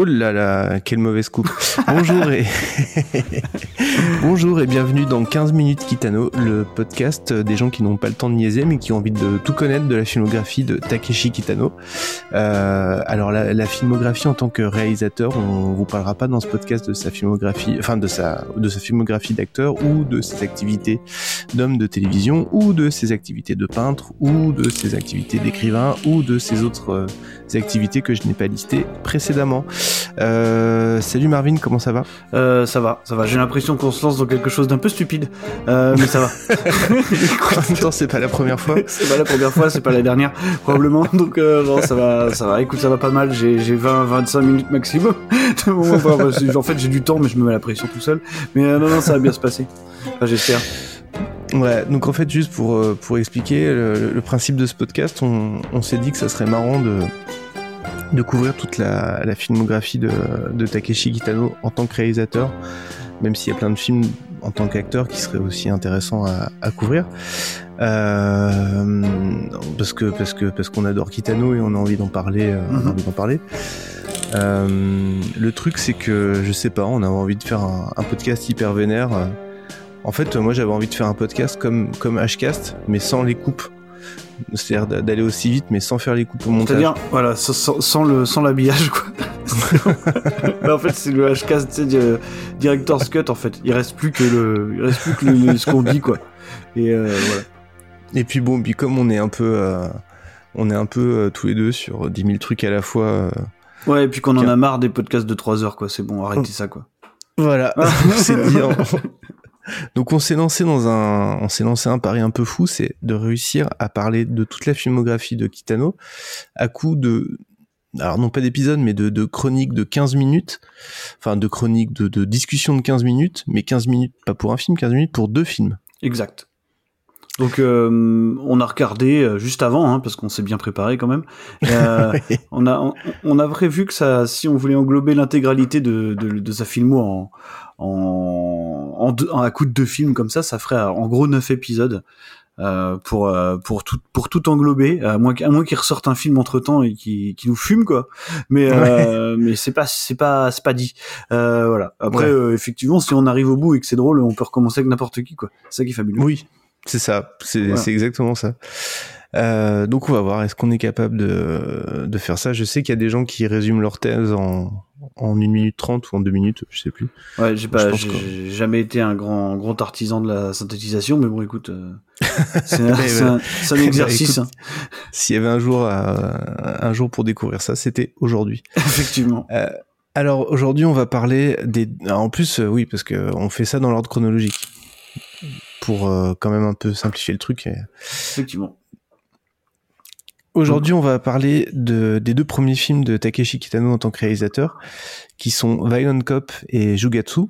Oh là là, quelle mauvaise coupe. Bonjour et Bonjour et bienvenue dans 15 minutes Kitano, le podcast des gens qui n'ont pas le temps de niaiser mais qui ont envie de tout connaître de la filmographie de Takeshi Kitano. Euh, alors la, la, filmographie en tant que réalisateur, on vous parlera pas dans ce podcast de sa filmographie, enfin de sa de sa filmographie d'acteur ou de ses activités d'homme de télévision ou de ses activités de peintre ou de ses activités d'écrivain ou de ses autres euh, activités que je n'ai pas listées précédemment. Euh, salut Marvin, comment ça va? Euh, Ça va, ça va. J'ai l'impression qu'on se lance dans quelque chose d'un peu stupide, euh, mais ça va. en même temps, c'est pas la première fois. c'est pas la première fois, c'est pas la dernière probablement. Donc euh, ça va, ça va. Écoute, ça va pas mal. J'ai 20-25 minutes maximum. en fait, j'ai du temps, mais je me mets la pression tout seul. Mais non, non, ça va bien se passer. Enfin, j'espère. Ouais, donc en fait, juste pour, euh, pour expliquer le, le principe de ce podcast, on, on s'est dit que ça serait marrant de, de couvrir toute la, la filmographie de, de, Takeshi Kitano en tant que réalisateur, même s'il y a plein de films en tant qu'acteur qui seraient aussi intéressants à, à couvrir. Euh, parce que parce que parce qu'on adore Kitano et on a envie d'en parler, euh, on a mhm. envie d'en parler. Euh, le truc c'est que je sais pas, on a envie de faire un, un podcast hyper vénère. En fait, moi j'avais envie de faire un podcast comme comme Hcast, mais sans les coupes c'est-à-dire d'aller aussi vite mais sans faire les coupes au montage. C'est-à-dire voilà, sans, sans le sans l'habillage quoi. bah, en fait, c'est le HK, tu sais, director's cut en fait. Il reste plus que le il reste plus que le, ce qu'on dit quoi. Et euh, voilà. Et puis bon, puis comme on est un peu euh, on est un peu euh, tous les deux sur 10 000 trucs à la fois euh, Ouais, et puis qu'on en a marre des podcasts de 3 heures quoi, c'est bon, arrêtez ça quoi. Voilà, c'est dit donc on s'est lancé dans un, on s'est lancé un pari un peu fou, c'est de réussir à parler de toute la filmographie de Kitano à coup de, alors non pas d'épisodes, mais de, de de 15 minutes, enfin de chroniques de, de de 15 minutes, mais 15 minutes pas pour un film, 15 minutes pour deux films. Exact. Donc euh, on a regardé euh, juste avant, hein, parce qu'on s'est bien préparé quand même. Euh, on a on, on, a prévu que ça, si on voulait englober l'intégralité de, de, de, sa filmo en en, en, deux, en, à coup de deux films comme ça, ça ferait en gros neuf épisodes. Euh, pour pour tout pour tout englober à moins à moins qu'il ressorte un film entre temps et qui qui nous fume quoi mais ouais. mais c'est pas c'est pas c'est pas dit voilà après ouais. effectivement si on arrive au bout et que c'est drôle on peut recommencer avec n'importe qui quoi c'est ça qui est fabuleux oui c'est ça, c'est voilà. exactement ça. Euh, donc on va voir, est-ce qu'on est capable de, de faire ça? Je sais qu'il y a des gens qui résument leur thèse en, en 1 minute 30 ou en 2 minutes, je sais plus. Ouais, j'ai pas, j'ai jamais été un grand, grand artisan de la synthétisation, mais bon, écoute, euh, c'est un, un, un, exercice. Hein. S'il y avait un jour, un jour pour découvrir ça, c'était aujourd'hui. Effectivement. Euh, alors aujourd'hui, on va parler des. En plus, oui, parce que on fait ça dans l'ordre chronologique pour euh, quand même un peu simplifier le truc. Effectivement. Aujourd'hui, on va parler de, des deux premiers films de Takeshi Kitano en tant que réalisateur, qui sont Violent Cop et Jugatsu.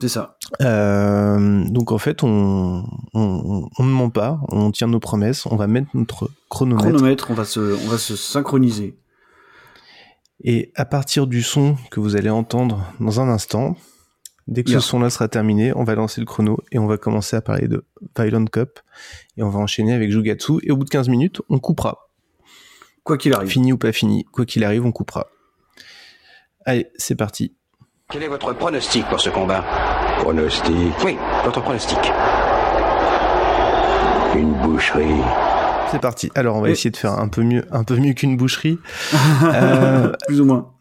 C'est ça. Euh, donc en fait, on, on, on, ne ment pas, on tient nos promesses, on va mettre notre chronomètre. Chronomètre, on va se, on va se synchroniser. Et à partir du son que vous allez entendre dans un instant, Dès que yeah. ce son-là sera terminé, on va lancer le chrono et on va commencer à parler de Violent Cup et on va enchaîner avec Jugatsu et au bout de 15 minutes, on coupera. Quoi qu'il arrive. Fini ou pas fini, quoi qu'il arrive, on coupera. Allez, c'est parti. Quel est votre pronostic pour ce combat? Pronostic Oui, votre pronostic. Une boucherie. C'est parti. Alors, on va essayer de faire un peu mieux, un peu mieux qu'une boucherie. euh... Plus ou moins.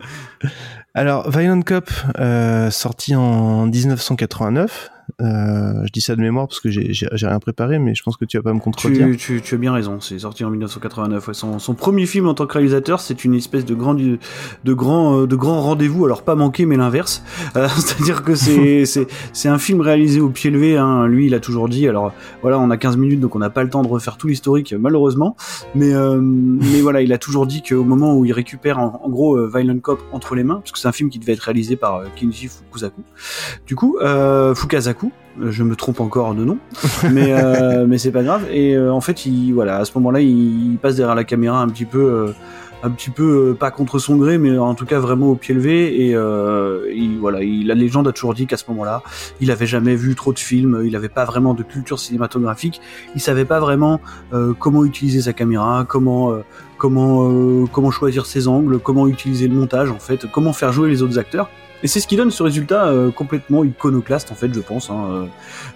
Alors, Violent Cop, euh, sorti en 1989. Euh, je dis ça de mémoire parce que j'ai rien préparé, mais je pense que tu vas pas me contredire. Tu, tu, tu as bien raison, c'est sorti en 1989. Ouais. Son, son, premier film en tant que réalisateur, c'est une espèce de grand, de grand, de grand rendez-vous. Alors pas manqué, mais l'inverse. Euh, C'est-à-dire que c'est un film réalisé au pied levé. Hein. Lui, il a toujours dit. Alors voilà, on a 15 minutes, donc on n'a pas le temps de refaire tout l'historique, malheureusement. Mais euh, mais voilà, il a toujours dit qu'au moment où il récupère en, en gros euh, Violent Cop entre les mains, parce que c'est un film qui devait être réalisé par euh, Kinji Fukasaku. Du coup, euh, Je me trompe encore de nom, mais euh, mais c'est pas grave. Et euh, en fait, il voilà, à ce moment-là, il, passe derrière la caméra un petit peu, euh, un petit peu pas contre son gré, mais en tout cas vraiment au pied levé. Et il, voilà, il, la légende a toujours dit qu'à ce moment-là, il avait jamais vu trop de films, il avait pas vraiment de culture cinématographique, il savait pas vraiment comment utiliser sa caméra, comment comment comment choisir ses angles, comment utiliser le montage en fait, comment faire jouer les autres acteurs. Et c'est ce qui donne ce résultat euh, complètement iconoclaste en fait, je pense. Hein, euh,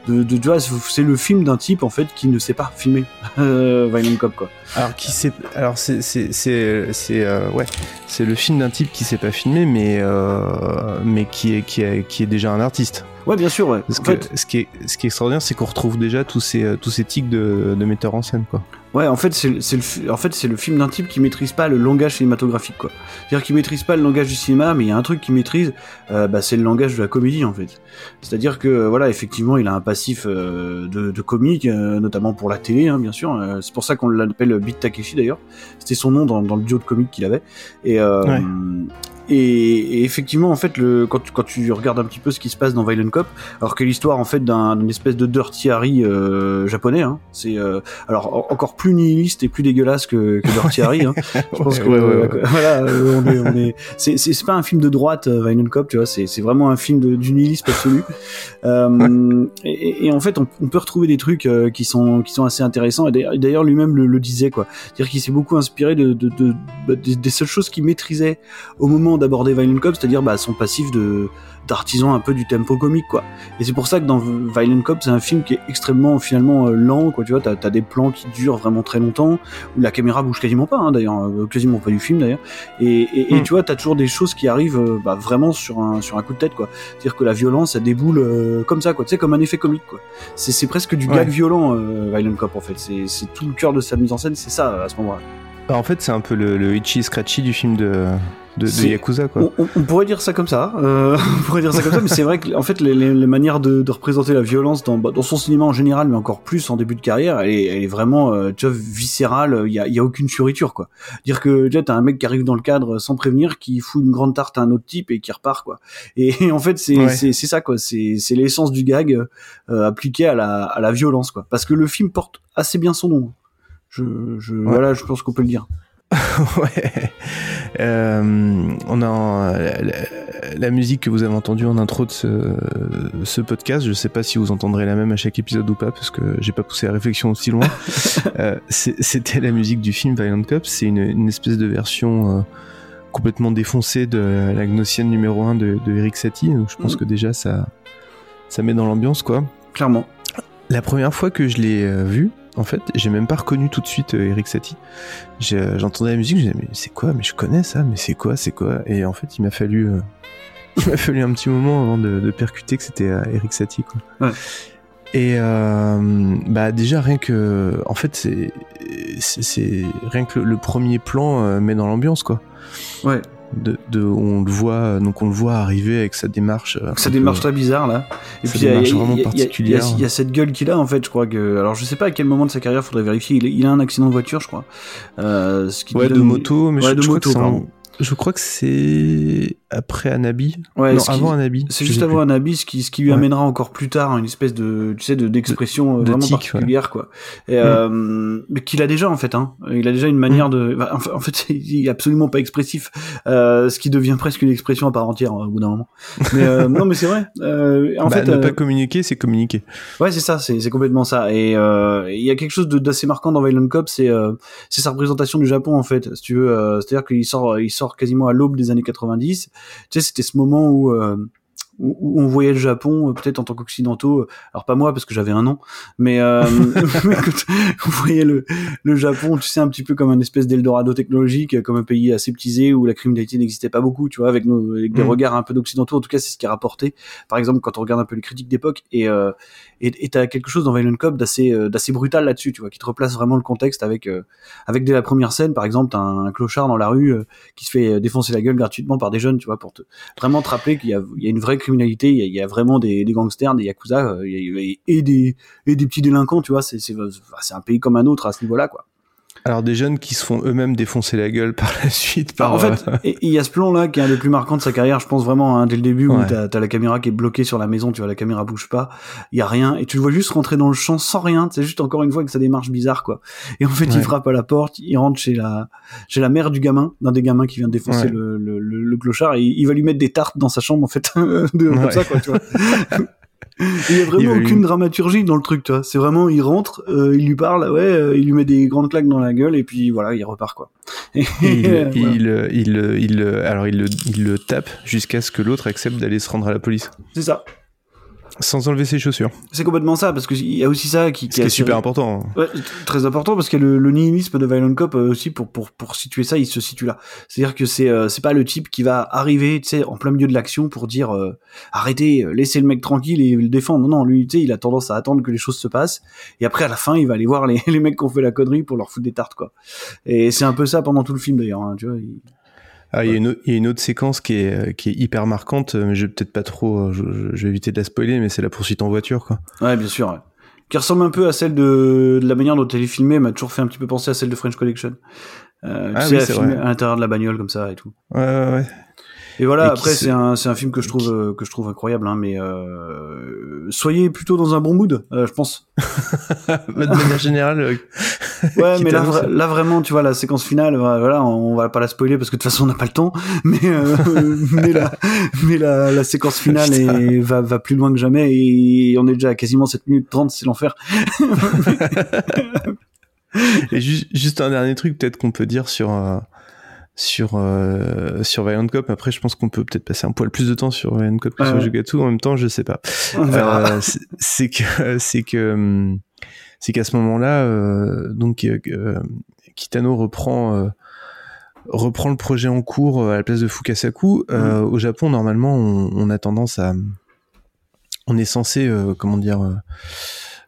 de, de, vois, c'est le film d'un type en fait qui ne sait pas filmer euh, Violent Cop quoi. Alors qui sait Alors c'est c'est c'est c'est euh, ouais, c'est le film d'un type qui sait pas filmer, mais euh, mais qui est qui est qui est déjà un artiste. Ouais, bien sûr. Ouais. Parce En que fait, ce qui est ce qui est extraordinaire, c'est qu'on retrouve déjà tous ces euh, tous ces tics de, de metteur en scène quoi. Ouais, en fait, c'est le, en fait, c'est le film d'un type qui maîtrise pas le langage cinématographique, quoi. C'est-à-dire qu'il maîtrise pas le langage du cinéma, mais il y a un truc qu'il maîtrise, euh, bah, c'est le langage de la comédie, en fait. C'est-à-dire que, voilà, effectivement, il a un passif euh, de, de comique, euh, notamment pour la télé, hein, bien sûr. C'est pour ça qu'on l'appelle Beat Takeshi, d'ailleurs. C'était son nom dans, dans le duo de comique qu'il avait. Et, Ouais. Et, et effectivement, en fait, le, quand, tu, quand tu regardes un petit peu ce qui se passe dans Violent Cop, alors que l'histoire, en fait, d'un- d'une espèce de Dirty Harry euh, japonais, hein, c'est euh, alors en- encore plus nihiliste et plus dégueulasse que, que Dirty Harry. Hein. Je pense Ouais, que ouais, ouais, ouais. euh, voilà, euh, on est, on est, c'est, pas un film de droite, euh, Violent Cop, tu vois, c'est, c'est vraiment un film de, du nihilisme absolu. Euh, et, en fait, on, on peut retrouver des trucs euh, qui sont qui sont assez intéressants. Et d'ailleurs- lui-même le, le disait quoi, c'est-à-dire qu'il s'est beaucoup inspiré de, de, de, bah, des, des seules choses qu'il maîtrisait au moment d'aborder Violent Cop, c'est-à-dire bah, son passif de d'artisan un peu du tempo comique quoi. Et c'est pour ça que dans Violent Cop, c'est un film qui est extrêmement finalement euh, lent quoi. Tu vois, t'as as des plans qui durent vraiment très longtemps où la caméra bouge quasiment pas hein, d'ailleurs, euh, quasiment pas du film d'ailleurs. Et, et, et Hmm. tu vois, t'as toujours des choses qui arrivent euh, bah, vraiment sur un sur un coup de tête quoi. C'est-à-dire que la violence, elle déboule euh, comme ça quoi. Tu sais, comme un effet comique quoi. C'est presque du Ouais. gag violent euh, Violent Cop en fait. C'est c'est tout le cœur de sa mise en scène, c'est ça à ce moment-là. Bah, en fait, c'est un peu le, le itchy scratchy du film de de, de Yakuza quoi. On, on- pourrait dire ça comme ça, euh, on pourrait dire ça comme ça, mais c'est vrai que en fait les, les, les manières de, de représenter la violence dans, bah, dans son cinéma en général, mais encore plus en début de carrière, elle est, elle est vraiment euh, tu vois, viscérale. Il y a, y a aucune fioriture quoi. Dire que tu vois, t'as un mec qui arrive dans le cadre sans prévenir, qui fout une grande tarte à un autre type et qui repart quoi. Et, en fait c'est Ouais. c'est c'est ça quoi. C'est c'est l'essence du gag euh, appliqué à la à la violence quoi. Parce que le film porte assez bien son nom. Je, je voilà, je pense qu'on peut le dire. ouais. Euh, on a en- la, la- la musique que vous avez entendue en intro de ce, ce podcast. Je sais pas si vous entendrez la même à chaque épisode ou pas, parce que j'ai pas poussé la réflexion aussi loin. Euh, C'était la musique du film Violent Cop. C'est une, une espèce de version euh, complètement défoncée de la Gnossienne numéro 1 de, de Eric Satie. Donc je pense Mhm. que déjà ça, ça met dans l'ambiance, quoi. Clairement. La première fois que je l'ai euh, vu, en fait, j'ai même pas reconnu tout de suite euh, Eric Satie. Euh, J'entendais la musique, je disais mais c'est quoi? Mais je connais ça, mais c'est quoi C'est quoi? Et en fait, il m'a fallu, euh, il m'a fallu un petit moment avant de, de percuter que c'était Eric Satie, quoi. Ouais. Et euh, bah déjà rien que, en fait, c'est rien que le, le premier plan met dans l'ambiance, quoi. Ouais. De, de on le voit, donc on le voit arriver avec sa démarche. euh, un démarche peu- très bizarre là. Et puis il y y y y a- cette gueule qu'il a en fait, je crois que. Alors je sais pas à quel moment de sa carrière, faudrait vérifier. Il, il a un accident de voiture, je crois. Euh, ce qui Ouais, de moto, mais Ouais, je, de je crois moto, en-. Je crois que c'est après Anabi. Ouais, non, qui- avant Anabi. C'est juste avant abysse, ce qui, ce qui lui Ouais. amènera encore plus tard une espèce de, tu sais, de d'expression euh, de vraiment tic, particulière, quoi. Et, Mm. euh, mais qu'il a déjà en fait, hein. Il a déjà une manière de, enfin, en fait- il est absolument pas expressif, euh, ce qui devient presque une expression à part entière euh, au bout d'un moment. Mais euh, non, mais c'est vrai. Euh, en Bah, fait, ne pas communiquer, c'est communiquer. Ouais, c'est ça, c'est c'est complètement ça. Et euh, il y a quelque chose de- d'assez marquant dans Violent Cop, c'est euh, c'est sa représentation du Japon en fait. Si tu veux, euh, c'est-à-dire qu'il sort, il sort quasiment à l'aube des années 90. Tu sais, c'était ce moment où euh, où on voyait le Japon, euh, peut-être en tant qu'occidentaux, euh, alors pas moi parce que j'avais un an, mais, euh, mais quand on voyait le, le Japon, tu sais, un petit peu comme un espèce d'Eldorado technologique, comme un pays aseptisé où la criminalité n'existait pas beaucoup, tu vois, avec, nos, avec des Mhm. regards un peu d'occidentaux, en tout cas c'est ce qui est rapporté, par exemple quand on regarde un peu les critiques d'époque, et euh, et t'as quelque chose dans Violent Cop d'assez euh, d'assez brutal là-dessus, tu vois, qui te replace vraiment le contexte avec euh, avec dès la première scène, par exemple, t'as un clochard dans la rue qui se fait défoncer la gueule gratuitement par des jeunes, tu vois, pour te vraiment te rappeler qu'il y a, il y a une vraie criminalité, il y a, vraiment des, gangsters, des yakuza, euh, et des et des petits délinquants, tu vois, c'est un pays comme un autre à ce niveau-là, quoi. Alors des jeunes qui se font eux-mêmes défoncer la gueule par la suite. Par, en fait, euh, il y a ce plan-là qui est un des plus marquants de sa carrière, je pense vraiment, hein, dès le début, où t'as as la caméra qui est bloquée sur la maison, tu vois, la caméra bouge pas, il y a rien, et tu le vois juste rentrer dans le champ sans rien, c'est juste encore une fois que ça démarche bizarre, quoi. Et en fait, il frappe à la porte, il rentre chez la, chez la mère du gamin, d'un des gamins qui vient de défoncer Ouais. le, le, le, le clochard, et il va lui mettre des tartes dans sa chambre, en fait, de, comme ça, quoi, tu vois. Il y a vraiment lui- aucune dramaturgie dans le truc, toi. C'est vraiment, il rentre, euh, il lui parle, ouais, euh, il lui met des grandes claques dans la gueule et puis voilà, il repart quoi. Et, il, euh, voilà. il, il, il, alors il le, il le tape jusqu'à ce que l'autre accepte d'aller se rendre à la police. C'est ça. Sans enlever ses chaussures. C'est complètement ça parce qu'il y a aussi ça qui, Ce qui est super important. Ouais, très important parce que le, le nihilisme de Violent Cop euh, aussi pour pour pour situer ça, il se situe là. C'est-à-dire que c'est euh, c'est pas le type qui va arriver, tu sais, en plein milieu de l'action pour dire euh, arrêtez, euh, laissez le mec tranquille et le défendre. Non non, lui, tu sais, il a tendance à attendre que les choses se passent et après à la fin, il va aller voir les les mecs qui ont fait la connerie pour leur foutre des tartes quoi. Et c'est un peu ça pendant tout le film d'ailleurs, hein, tu vois. il- Ah, il y, a une autre- il y a une autre séquence qui est, qui est hyper marquante, mais je vais peut-être pas trop, euh, je, vais éviter de la spoiler, mais c'est la poursuite en voiture, quoi. Ouais, bien sûr. ouais. Qui ressemble un peu à celle de, de la manière dont elle est filmée, m'a toujours fait un petit peu penser à celle de French Connection. Euh, Ah tu sais, oui, à à l'intérieur de la bagnole comme ça et tout. Ouais, ouais, ouais. Et voilà, Et après c'est un film que je trouve euh, que je trouve incroyable, hein, mais euh, soyez plutôt dans un bon mood, euh, je pense. de manière générale, Ouais, mais là, vous- vra- là vraiment, tu vois, la séquence finale, voilà, on va pas la spoiler parce que de toute façon on n'a pas le temps, mais euh, mais la mais la, la séquence finale est, va va plus loin que jamais et on est déjà à quasiment 7 minutes 30, c'est l'enfer. Et ju- juste un dernier truc peut-être qu'on peut dire sur sur euh, sur Violent Cop. Après, je pense qu'on peut peut-être passer un poil plus de temps sur Violent Cop que sur ouais. En même temps, je sais pas. Euh, c'est- que c'est que hum, c'est qu'à ce moment-là, euh, donc euh, euh, Kitano reprend euh, reprend le projet en cours euh, à la place de Fukasaku. Euh, Au Japon, normalement, on, on a tendance à on est censé euh, comment dire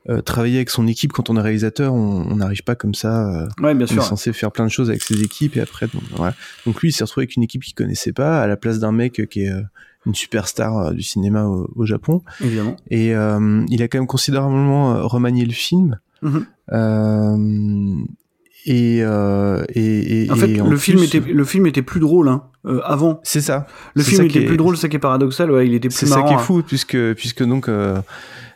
euh, travailler avec son équipe quand on est réalisateur. On n'arrive pas comme ça. euh, ouais, bien on est censé faire plein de choses avec ses équipes et après donc, voilà. donc lui il s'est retrouvé avec une équipe qu'il connaissait pas à la place d'un mec euh, qui est euh, une superstar du cinéma au, au Japon Évidemment. et euh, il a quand même considérablement remanié le film Mhm. Euh, et, euh, et, et En fait, et le film était le film était plus drôle hein, euh, avant. c'est ça Le film était est- plus drôle, c'est ça qui est paradoxal. Ouais, il était plus c'est ça marrant. qui est hein. fou puisque puisque donc euh,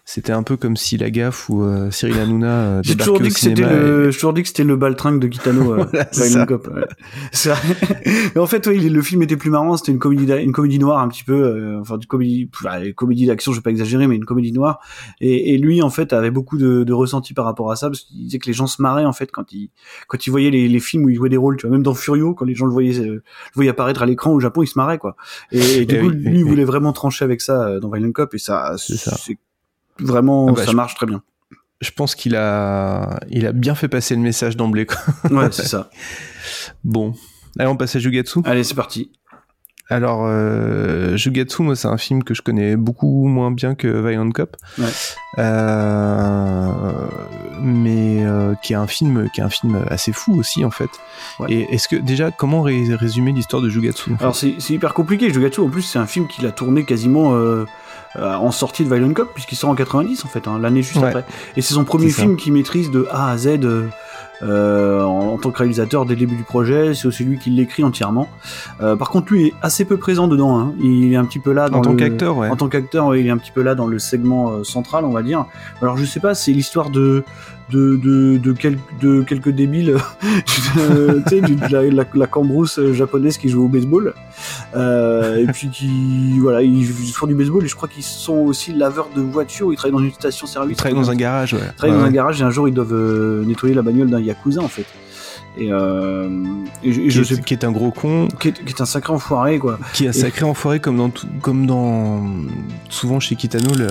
c'était un peu comme si la gaffe ou euh, Cyril Hanouna euh, J'ai toujours dit que c'était le, et- j'ai toujours dit que c'était le baltringue de Kitano, euh, Voilà, ça. Cop, ouais. Et en fait, il- le film était plus marrant. C'était une comédie, une comédie noire un petit peu, euh, enfin, une comédie, une comédie d'action, je vais pas exagérer, mais une comédie noire. Et, et lui, en fait, avait beaucoup de, de ressenti par rapport à ça, parce qu'il disait que les gens se marraient en fait quand il, quand il voyait les, les films où il jouait des rôles. Tu vois, même dans Furio, quand les gens le voyaient, euh, le voyaient apparaître à l'écran au Japon, il se marrait quoi. Et, et du Eh coup, oui, lui, oui, il oui. voulait vraiment trancher avec ça euh, dans Violent Cop, et ça, C'est ça. c'est vraiment, Ah bah, ça je- marche très bien. je pense qu'il a il a bien fait passer le message d'emblée. Ouais, c'est ça. Bon, allez, on passe à Jugatsu. Allez, c'est parti. Alors, euh, Jugatsu, moi, c'est un film que je connais beaucoup moins bien que Violent Cop. Ouais. Euh, mais euh, qui est un film, qui est un film assez fou aussi en fait. Ouais. Et est-ce que déjà, comment ré- résumer l'histoire de Jugatsu en fait? Alors c'est hyper compliqué. Jugatsu en plus c'est un film qu'il a tourné quasiment euh, en sortie de Violent Cop puisqu'il sort en 90 en fait, hein, l'année juste Ouais. après. Et c'est son premier film qu'il maîtrise de A à Z euh, euh, en, en tant que réalisateur dès le début du projet. C'est aussi lui qui l'écrit entièrement. Euh, par contre lui est assez peu présent dedans. Hein. Il est un petit peu là dans En tant qu'acteur, ouais. En tant qu'acteur, ouais, il est un petit peu là dans le segment euh, central, on va dire. Alors je sais pas, c'est l'histoire de de, de, de, quel- de quelques débiles, euh, tu sais, de la, la, la cambrousse euh, japonaise qui joue au baseball, euh, et puis qui, voilà, ils, font du baseball et je crois qu'ils sont aussi laveurs de voitures, ils travaillent dans une station-service. Il travaille dans un garage, ouais. Ils travaillent dans Ouais, un garage et un jour ils doivent euh, nettoyer la bagnole d'un yakuza en fait. Et, euh, et je, et Qui je est, sais qui est un gros con, qui est, qui est un sacré enfoiré quoi. qui est un sacré enfoiré comme dans tout, comme dans souvent chez Kitano le-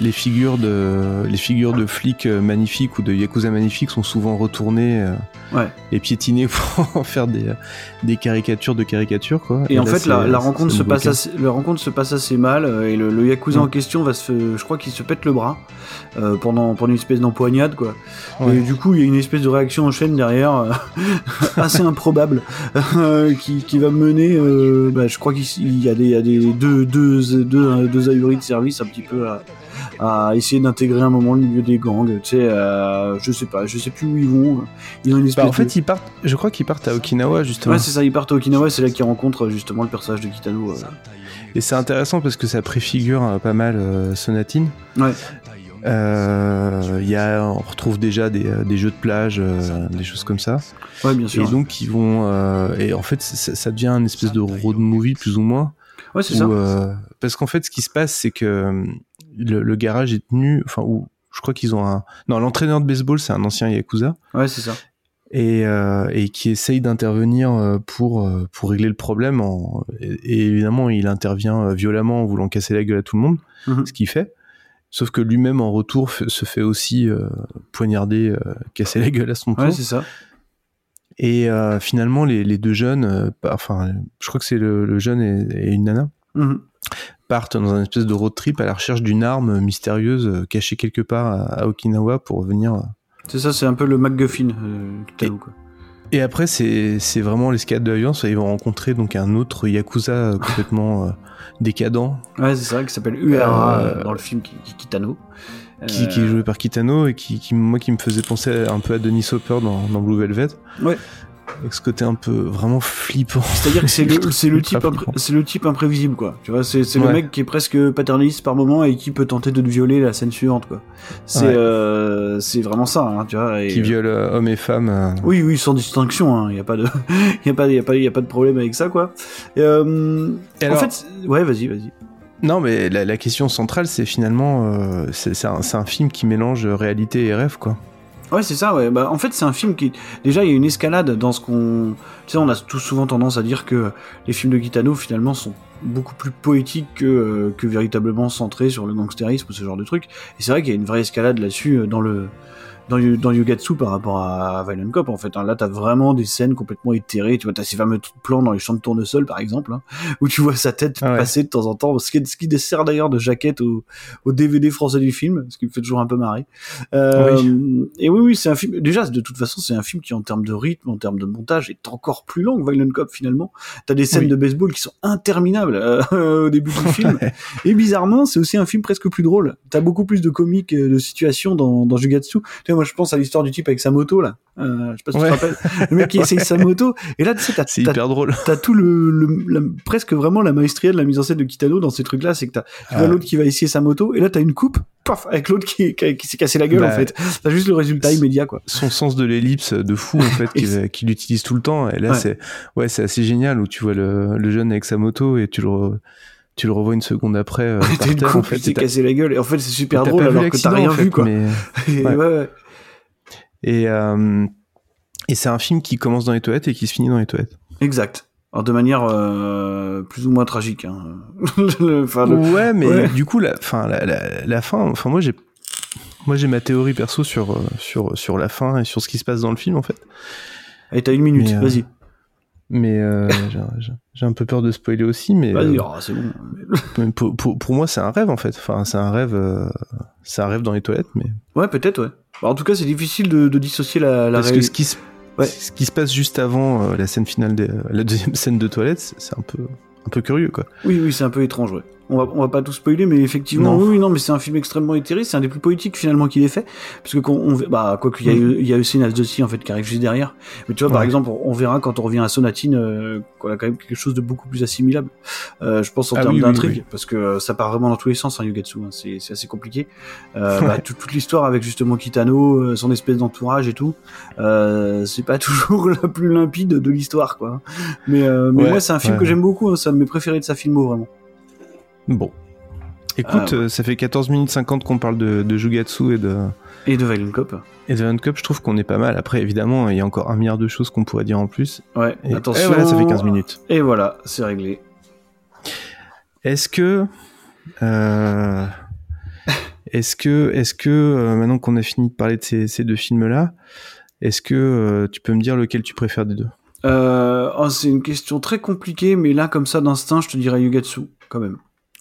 les figures de les figures de flics euh, magnifiques ou de yakuza magnifiques sont souvent retournées euh, Ouais. et piétinées pour en faire des des caricatures de caricatures quoi. Et, en là, fait, la, rencontre se passe assez, la rencontre se passe assez mal euh, et le, le yakuza Mm. en question va se, je crois qu'il se pète le bras euh, pendant pendant une espèce d'empoignade quoi. Ouais. Et du coup, il y a une espèce de réaction en chaîne derrière euh, assez improbable euh, qui, qui va mener, euh, bah, je crois qu'il y a des, il y a des deux deux deux deux ahuris de service un petit peu à, à essayer d'intégrer un moment le milieu des gangs. Tu sais, euh, je sais pas, je sais plus où ils vont. Ils ont une espèce Bah, en de- fait, ils partent. Je crois qu'ils partent à Okinawa justement. Ouais, c'est ça, ils partent à Okinawa, c'est là qu'ils rencontrent justement le personnage de Kitano. euh. Et c'est intéressant parce que ça préfigure euh, pas mal euh, Sonatine. Ouais. Euh, y a, on retrouve déjà des, euh, des jeux de plage, euh, des choses comme ça. Ouais, bien sûr. Et donc ils vont euh, et en fait ça, ça devient une espèce de road movie plus ou moins. Ouais, c'est ça. euh, parce qu'en fait ce qui se passe c'est que euh, le, le garage est tenu, enfin, où je crois qu'ils ont un. Non, l'entraîneur de baseball, c'est un ancien Yakuza. Ouais, c'est ça. Et, euh, et qui essaye d'intervenir euh, pour, euh, pour régler le problème. En, et, et évidemment, il intervient violemment en voulant casser la gueule à tout le monde, Mhm. ce qu'il fait. Sauf que lui-même, en retour, se fait aussi euh, poignarder, euh, casser la gueule à son tour. Ouais, c'est ça. Et finalement, les, les deux jeunes, enfin, je crois que c'est le, le jeune et, et une nana, Mhm. Partent dans un espèce de road trip à la recherche d'une arme mystérieuse euh, cachée quelque part à, à Okinawa pour venir. euh. C'est ça, c'est un peu le MacGuffin. Euh, quoi. Et après, c'est vraiment l'escalade de l'avion. Ils vont rencontrer donc un autre Yakuza euh, complètement euh, décadent Ouais, c'est ça, qui s'appelle Uehara Euh, euh, dans le film Kitano. qui, qui est joué par Kitano et qui, qui, moi, qui me faisait penser un peu à Denis Hopper dans, dans Blue Velvet. Ouais. Avec ce côté un peu vraiment flippant. C'est-à-dire que c'est le, c'est le Ultra type, flippant. impré- c'est le type imprévisible, quoi. Tu vois, c'est, c'est le mec qui est presque paternaliste par moment et qui peut tenter de te violer la scène suivante, quoi. C'est, Ouais. euh, c'est vraiment ça, hein, tu vois. et- qui viole euh, hommes et femmes. euh. Oui, oui, sans distinction, il n'y a pas de, y a pas, y a pas, y a pas de problème avec ça, quoi. Et, euh, en fait, ouais, vas-y, vas-y. Non, mais la, la question centrale, c'est finalement, c'est c'est un, c'est un film qui mélange réalité et rêve, quoi. Ouais, c'est ça, ouais. Bah, en fait, c'est un film qui. Déjà, il y a une escalade dans ce qu'on. Tu sais, on a tous souvent tendance à dire que les films de Kitano, finalement, sont beaucoup plus poétiques que, euh, véritablement centrés sur le gangstérisme ce genre de truc. Et c'est vrai qu'il y a une vraie escalade là-dessus euh, dans le. Dans, dans Yugatsu par rapport à Violent Cop en fait hein. là t'as vraiment des scènes complètement éthérées tu vois t'as ces fameux plans dans les champs de tournesol par exemple hein, où tu vois sa tête Ah ouais. passer de temps en temps ce qui, ce qui dessert d'ailleurs de jaquette au, au DVD français du film ce qui me fait toujours un peu marrer euh, et oui, oui, c'est un film. Déjà, de toute façon, c'est un film qui, en termes de rythme, en termes de montage, est encore plus long que Violent Cop finalement. T'as des scènes Oui. de baseball qui sont interminables euh, au début du film. Et bizarrement, c'est aussi un film presque plus drôle. T'as beaucoup plus de comiques, euh, de situations dans, dans sais, moi, je pense à l'histoire du type avec sa moto là. Euh, je sais pas si Ouais. tu te rappelles. Le mec qui essaye sa moto. Et là, tu sais, t'as, C'est t'as- hyper drôle. t'as tout le, le- la- presque vraiment la maestria de la mise en scène de Kitano dans ces trucs là c'est que t'as tu Ah. vois l'autre qui va essayer sa moto et là t'as une coupe paf avec l'autre qui, qui, qui s'est cassé la gueule Bah, en fait t'as juste le résultat immédiat quoi Son sens de l'ellipse de fou, en fait, qu'il qu'il utilise tout le temps. Et là, Ouais. c'est ouais, c'est assez génial où tu vois le, le jeune avec sa moto et tu le, re- tu le revois une seconde après. euh, par une terre, en coupe fait, t'as- cassé la gueule et en fait c'est super drôle alors que t'as rien en fait, vu quoi mais- ouais. ouais, ouais. Et, euh, et c'est un film qui commence dans les toilettes et qui se finit dans les toilettes. exact alors de manière euh, plus ou moins tragique hein. Le- enfin, le- Ouais, mais Ouais. du coup, la, fin, la, la, la fin, enfin, moi, j'ai, moi, j'ai ma théorie perso sur, euh, sur, sur la fin et sur ce qui se passe dans le film, en fait. Allez, t'as une minute Mais, euh, vas-y Mais euh, j'ai- un peu peur de spoiler aussi, mais vas-y oh, c'est bon pour, pour, pour moi, c'est un rêve, en fait. Enfin, c'est un rêve, c'est un rêve dans les toilettes, mais ouais peut-être ouais en tout cas c'est difficile de, de dissocier la, la parce que ce qui se, Ouais. ce qui se passe juste avant euh, la scène finale, des, la deuxième scène de toilette, c'est c'est un peu, un peu curieux, quoi. Oui, oui, c'est un peu étrange, ouais. On va, on va pas tout spoiler, mais effectivement, Non. oui, non, mais c'est un film extrêmement éthéré, c'est un des plus poétiques finalement qu'il ait fait, parce que quand on, bah, quoi qu'il y a eu, il y a aussi Nas aussi en fait qui arrive juste derrière. Mais tu vois, par exemple, on verra quand on revient à Sonatine, euh, qu'on a quand même quelque chose de beaucoup plus assimilable. Euh, je pense en Ah termes oui, d'intrigue, oui. parce que euh, ça part vraiment dans tous les sens, hein, Yugetsu, hein, c'est, c'est assez compliqué. Euh, bah, toute, toute l'histoire avec justement Kitano, euh, son espèce d'entourage et tout, euh, c'est pas toujours la plus limpide de l'histoire, quoi. Mais, euh, mais Ouais, moi, c'est un film ouais. que j'aime beaucoup, hein, c'est un de mes préférés de sa filmo, vraiment. Bon. Écoute, Ah, ouais. euh, ça fait 14 minutes 50 qu'on parle de, de Jugatsu et de, Et de Violent Cop. et de Violent Cup. Je trouve qu'on est pas mal. Après, évidemment, il y a encore un milliard de choses qu'on pourrait dire en plus. Ouais, Et, attention. et voilà, ça fait 15 minutes. Et voilà, c'est réglé. Est-ce que. euh, est-ce que, est-ce que euh, maintenant qu'on a fini de parler de ces, ces deux films-là, est-ce que euh, tu peux me dire lequel tu préfères des deux? Euh, oh, c'est une question très compliquée, mais là, comme ça, d'instinct, je te dirais Yugatsu, quand même.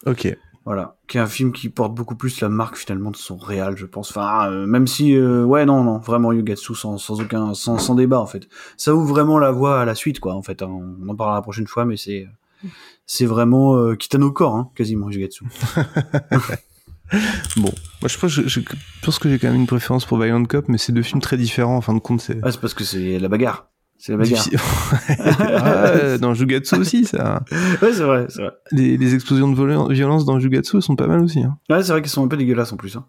Ok. Voilà, qui est un film qui porte beaucoup plus la marque finalement de son réal, je pense. Enfin, euh, même si, euh, ouais, non, non, vraiment Yugatsu sans, sans aucun, sans, sans débat en fait. Ça ouvre vraiment la voie à la suite, quoi. En fait, hein. on en parlera la prochaine fois, mais c'est, c'est vraiment euh, Kitano Core, hein, quasiment Yugatsu. Bon, moi je pense, je, je pense que j'ai quand même une préférence pour Violent Cop, mais c'est deux films très différents. En fin de compte, c'est Ah, c'est parce que c'est la bagarre. C'est la bagarre. ah, dans Jugatsu aussi, ça. ouais, c'est vrai, c'est vrai. Les, les explosions de violen- violence dans Jugatsu sont pas mal aussi. Hein. Ouais, c'est vrai qu'ils sont un peu dégueulasses en plus. Hein.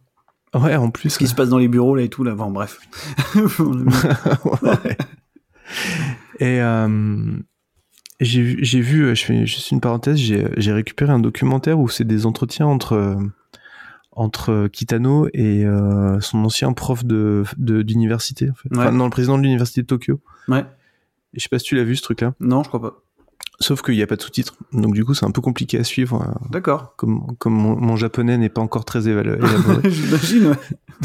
Ouais, en plus. Ce qui se passe dans les bureaux là et tout là, bon bref. Ouais. Et euh, j'ai vu, j'ai vu, je fais juste une parenthèse, j'ai récupéré un documentaire où c'est des entretiens entre entre Kitano et euh, son ancien prof de de- d'université en fait. Ouais. Enfin, non, le président de l'université de Tokyo. Ouais. Je sais pas si tu l'as vu ce truc-là. Non, je crois pas. Sauf qu'il n'y a pas de sous-titres. Donc du coup, c'est un peu compliqué à suivre. euh, D'accord. Comme, comme mon, mon japonais n'est pas encore très évalu- élaboré. J'imagine. ouais.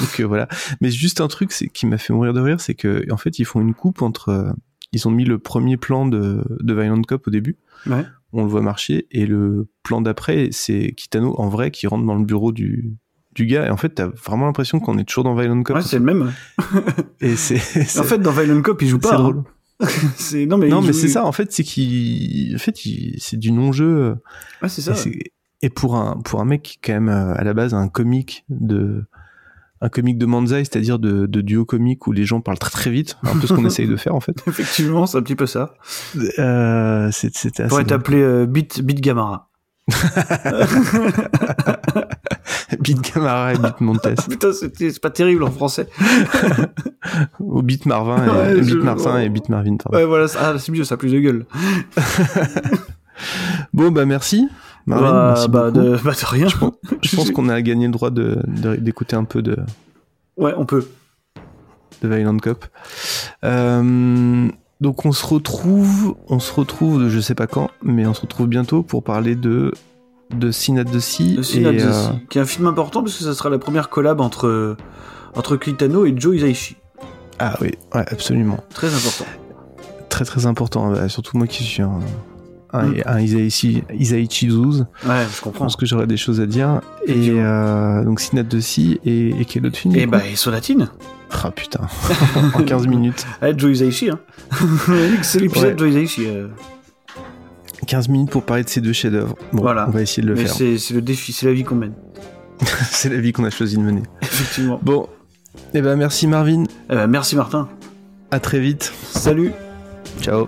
Donc euh, voilà. Mais juste un truc qui m'a fait mourir de rire, c'est que en fait, ils font une coupe entre. euh, ils ont mis le premier plan de, de Violent Cop au début. Ouais. On le voit marcher. Et le plan d'après, c'est Kitano en vrai qui rentre dans le bureau du, du gars. Et en fait, t'as vraiment l'impression qu'on est toujours dans Violent Cop. Ouais, c'est le même. et c'est, c'est, En fait, dans Violent Cop, il joue c'est pas. drôle. hein. c'est non mais non, mais c'est ça. En fait, c'est qu'il, en fait, il- c'est du non-jeu. Ouais, c'est Et, ça. c'est- et pour un pour un mec qui quand même euh, à la base un comique de un comique de manzai, c'est-à-dire de, de duo comique où les gens parlent très très vite, un peu ce qu'on essaye de faire en fait. Effectivement, c'est un petit peu ça. Euh, c'est- c'était assez Pourrait drôle. t'appeler euh, Beat Beat Gamara. Beat Camara et Beat Montes Putain, c'est pas terrible en français. ou Beat Marvin et Ouais, Beat je- Martin et Beat Marvin. pardon. Ouais, voilà, ah, c'est mieux, ça a plus de gueule. Bon bah merci. Marvin, bah, merci bah, de, bah, de rien. Je pense qu'on a gagné le droit de de- d'écouter un peu de Ouais, on peut. de Violent Cop. Euh, donc on se retrouve, on se retrouve, je sais pas quand, mais on se retrouve bientôt pour parler de de Synat de et, euh, qui est un film important parce que ça sera la première collab entre, entre Kitano et Joe Hisaishi. ah oui, ouais, absolument, Très important. très très important, bah, surtout moi qui suis un un, Mm. un Isaichi, Isaichi Zouz, Ouais, je je comprends. pense que j'aurais des choses à dire. Et euh, donc Synat de Sea et, et quel autre film Et coup? bah, et Sonatine. Ah putain, en 15 minutes. Joe Hisaishi, hein. c'est l'épisode Ouais. Joe Hisaishi. euh. 15 minutes pour parler de ces deux chefs-d'œuvre. Bon, Voilà. on va essayer de le Mais faire. c'est le défi, c'est la vie qu'on mène. C'est la vie qu'on a choisi de mener. Effectivement. Bon, et ben merci Marvin. Eh ben, merci Martin. À très vite. Salut. Ciao.